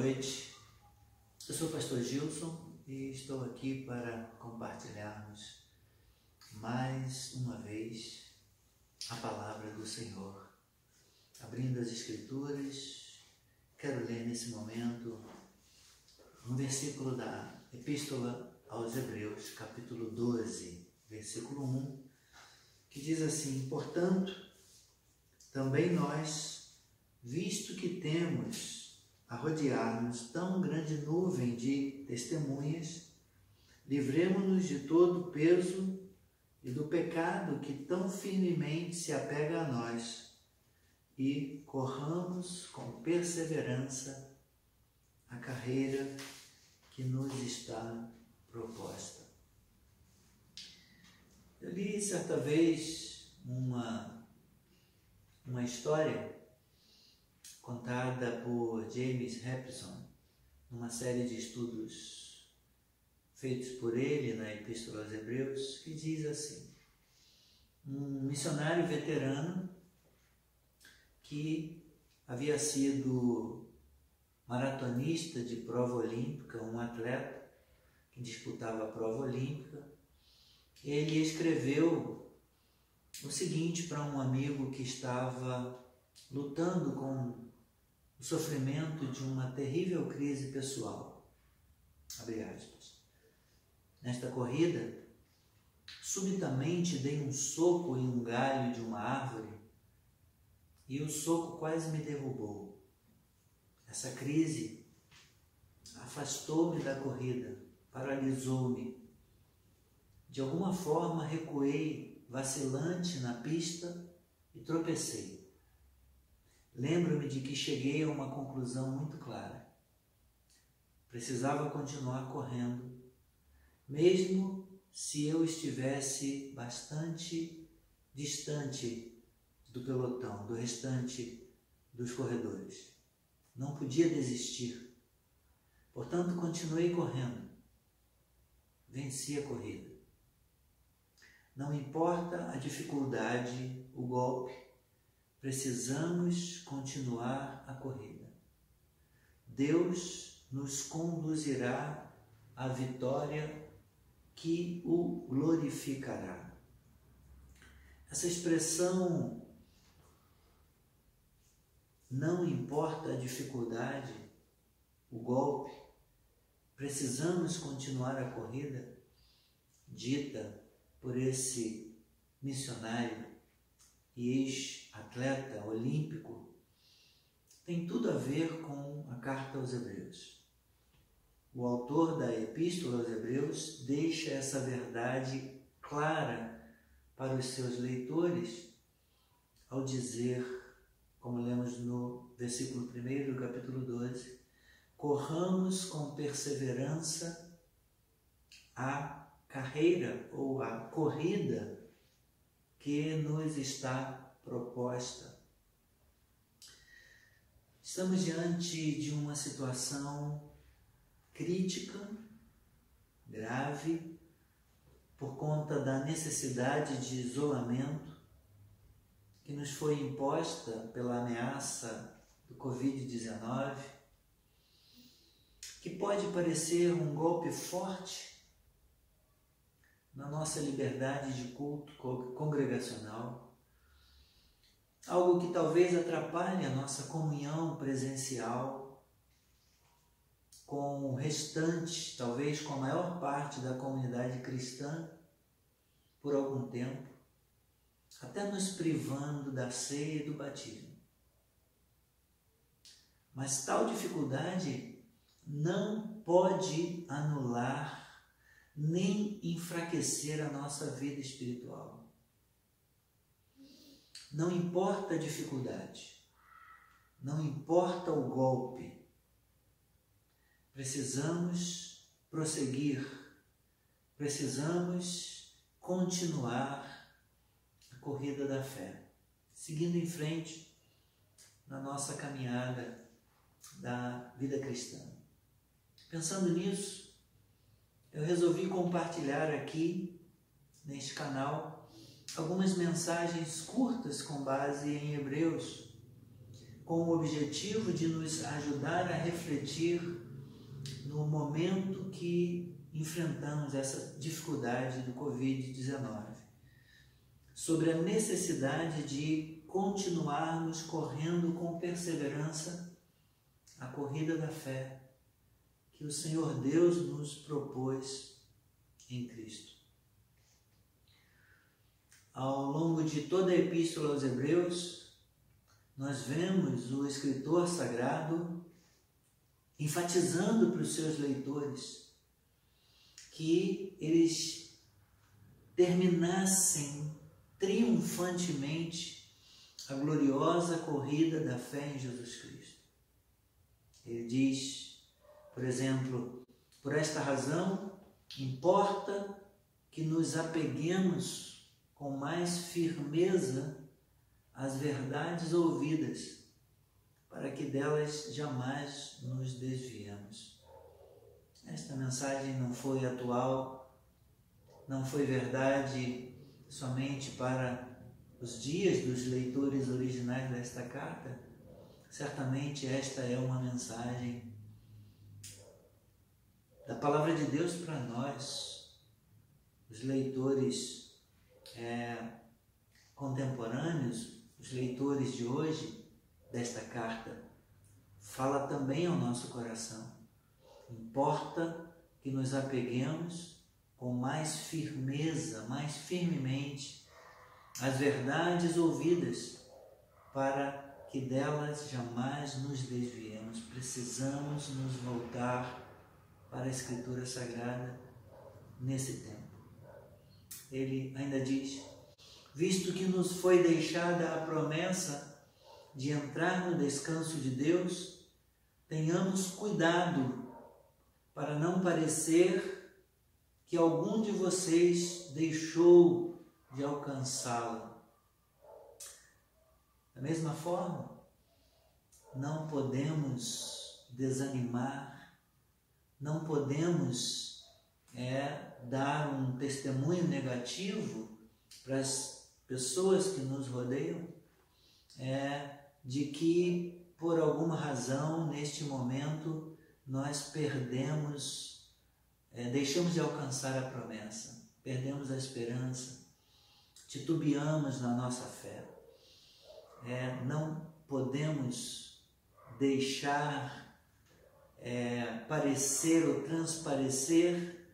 noite. Eu sou o pastor Gilson e estou aqui para compartilharmos mais uma vez a palavra do Senhor. Abrindo as Escrituras, quero ler nesse momento um versículo da Epístola aos Hebreus, capítulo 12, versículo 1, que diz assim: Portanto, também nós, visto que temos a rodear-nos tão grande nuvem de testemunhas, livremos-nos de todo o peso e do pecado que tão firmemente se apega a nós e corramos com perseverança a carreira que nos está proposta. Eu li certa vez uma, uma história contada por James Hepson, numa série de estudos feitos por ele na Epístola aos Hebreus, que diz assim: um missionário veterano que havia sido maratonista de prova olímpica, um atleta que disputava a prova olímpica, ele escreveu o seguinte para um amigo que estava lutando com o sofrimento de uma terrível crise pessoal. Abre aspas. Nesta corrida, subitamente dei um soco em um galho de uma árvore e o soco quase me derrubou. Essa crise afastou-me da corrida, paralisou-me. De alguma forma recuei vacilante na pista e tropecei. Lembro-me de que cheguei a uma conclusão muito clara. Precisava continuar correndo, mesmo se eu estivesse bastante distante do pelotão, do restante dos corredores. Não podia desistir. Portanto, continuei correndo. Venci a corrida. Não importa a dificuldade, o golpe, precisamos continuar a corrida. Deus nos conduzirá à vitória que o glorificará. Essa expressão não importa a dificuldade, o golpe, precisamos continuar a corrida, dita por esse missionário e ex-atleta olímpico, tem tudo a ver com a carta aos Hebreus. O autor da Epístola aos Hebreus deixa essa verdade clara para os seus leitores ao dizer, como lemos no versículo 1 do capítulo 12, corramos com perseverança a carreira ou a corrida que nos está proposta. Estamos diante de uma situação crítica, grave, por conta da necessidade de isolamento que nos foi imposta pela ameaça do Covid-19, que pode parecer um golpe forte na nossa liberdade de culto congregacional, algo que talvez atrapalhe a nossa comunhão presencial com o restante, talvez com a maior parte da comunidade cristã por algum tempo, até nos privando da ceia e do batismo. Mas tal dificuldade não pode anular nem enfraquecer a nossa vida espiritual. Não importa a dificuldade, não importa o golpe, precisamos prosseguir, precisamos continuar a corrida da fé, seguindo em frente na nossa caminhada da vida cristã. Pensando nisso, eu resolvi compartilhar aqui neste canal algumas mensagens curtas com base em Hebreus, com o objetivo de nos ajudar a refletir no momento que enfrentamos essa dificuldade do Covid-19, sobre a necessidade de continuarmos correndo com perseverança a corrida da fé que o Senhor Deus nos propôs em Cristo. Ao longo de toda a Epístola aos Hebreus, nós vemos o escritor sagrado enfatizando para os seus leitores que eles terminassem triunfantemente a gloriosa corrida da fé em Jesus Cristo. Ele diz, por exemplo, por esta razão, importa que nos apeguemos com mais firmeza às verdades ouvidas, para que delas jamais nos desviemos. Esta mensagem não foi atual, não foi verdade somente para os dias dos leitores originais desta carta. Certamente esta é uma mensagem da palavra de Deus para nós, os leitores é, contemporâneos, os leitores de hoje desta carta, fala também ao nosso coração. Importa que nos apeguemos com mais firmeza, mais firmemente às verdades ouvidas, para que delas jamais nos desviemos. Precisamos nos voltar para a Escritura Sagrada nesse tempo. Ele ainda diz: visto que nos foi deixada a promessa de entrar no descanso de Deus, tenhamos cuidado para não parecer que algum de vocês deixou de alcançá-la. Da mesma forma, não podemos desanimar não podemos é, dar um testemunho negativo para as pessoas que nos rodeiam é, de que por alguma razão neste momento nós perdemos, é, deixamos de alcançar a promessa, perdemos a esperança, titubeamos na nossa fé. É, não podemos deixar é, parecer ou transparecer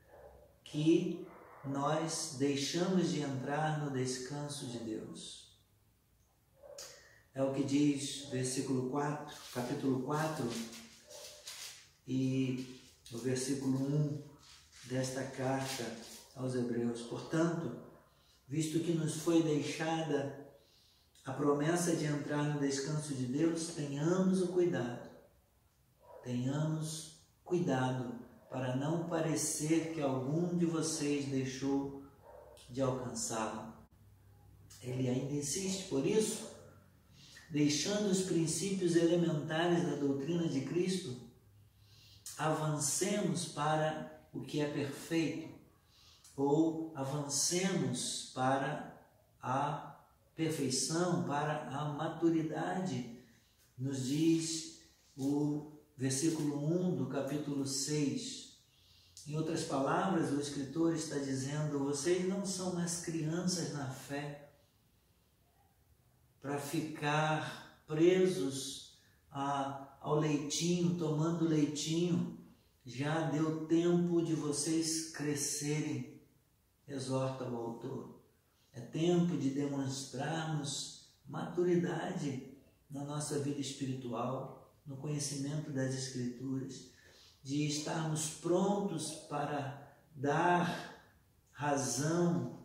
que nós deixamos de entrar no descanso de Deus. É o que diz versículo 4, capítulo 4 e o versículo 1 desta carta aos Hebreus. Portanto, visto que nos foi deixada a promessa de entrar no descanso de Deus, tenhamos o cuidado tenhamos cuidado para não parecer que algum de vocês deixou de alcançá-lo. Ele ainda insiste, por isso, deixando os princípios elementares da doutrina de Cristo, avancemos para o que é perfeito, ou avancemos para a perfeição, para a maturidade, nos diz o versículo 1 do capítulo 6. Em outras palavras, o escritor está dizendo: vocês não são mais crianças na fé para ficar presos a, ao leitinho, tomando leitinho. Já deu tempo de vocês crescerem, exorta o autor. É tempo de demonstrarmos maturidade na nossa vida espiritual no conhecimento das Escrituras, de estarmos prontos para dar razão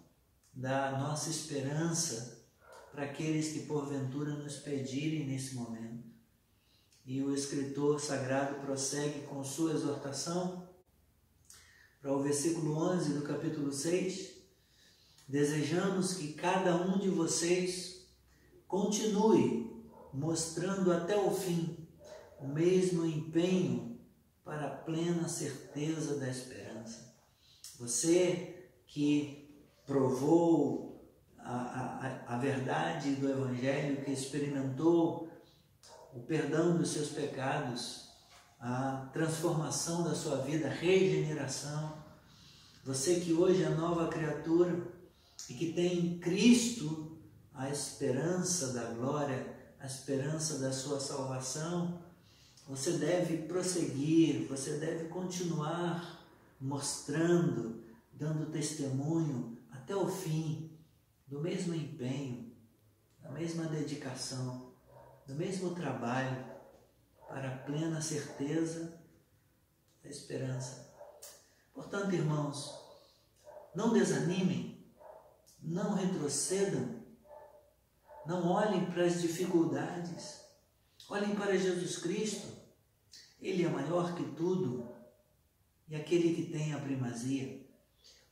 da nossa esperança para aqueles que porventura nos pedirem nesse momento. E o escritor sagrado prossegue com sua exortação para o versículo 11 do capítulo 6. Desejamos que cada um de vocês continue mostrando até o fim o mesmo empenho para a plena certeza da esperança. Você que provou a, a, a verdade do Evangelho, que experimentou o perdão dos seus pecados, a transformação da sua vida, a regeneração. Você que hoje é nova criatura e que tem em Cristo a esperança da glória, a esperança da sua salvação, você deve prosseguir, você deve continuar mostrando, dando testemunho até o fim do mesmo empenho, da mesma dedicação, do mesmo trabalho para a plena certeza da esperança. Portanto, irmãos, não desanimem, não retrocedam, não olhem para as dificuldades, olhem para Jesus Cristo. Ele é maior que tudo e aquele que tem a primazia.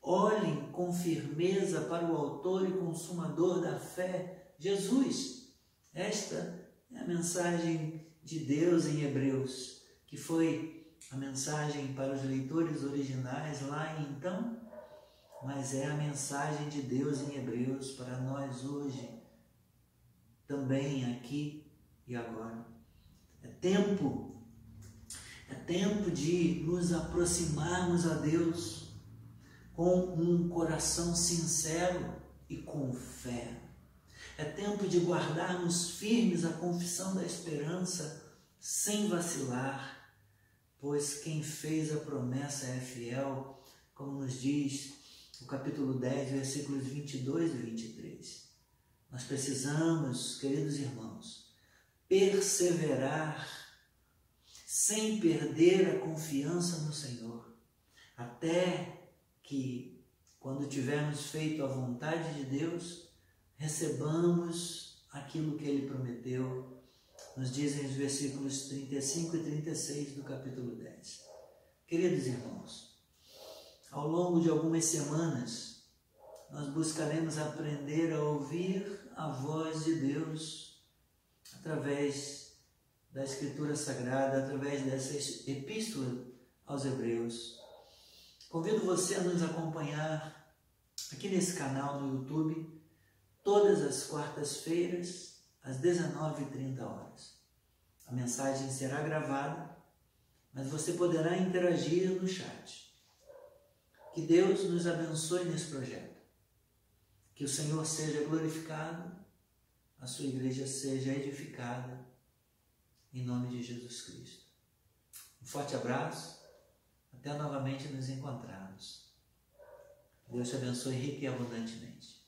Olhem com firmeza para o Autor e Consumador da fé, Jesus. Esta é a mensagem de Deus em Hebreus, que foi a mensagem para os leitores originais lá então, mas é a mensagem de Deus em Hebreus para nós hoje, também aqui e agora. É tempo, é tempo de nos aproximarmos a Deus com um coração sincero e com fé. É tempo de guardarmos firmes a confissão da esperança sem vacilar, pois quem fez a promessa é fiel, como nos diz o capítulo 10, versículos 22 e 23. Nós precisamos, queridos irmãos, perseverar sem perder a confiança no Senhor, até que, quando tivermos feito a vontade de Deus, recebamos aquilo que Ele prometeu, nos dizem os versículos 35 e 36 do capítulo 10. Queridos irmãos, ao longo de algumas semanas, nós buscaremos aprender a ouvir a voz de Deus através da Escritura Sagrada, através dessa epístola aos Hebreus. Convido você a nos acompanhar aqui nesse canal no YouTube, todas as quartas-feiras, às 19h30 horas. A mensagem será gravada, mas você poderá interagir no chat. Que Deus nos abençoe nesse projeto. Que o Senhor seja glorificado, a sua igreja seja edificada, em nome de Jesus Cristo. Um forte abraço, até novamente nos encontrarmos. Deus te abençoe rica e abundantemente.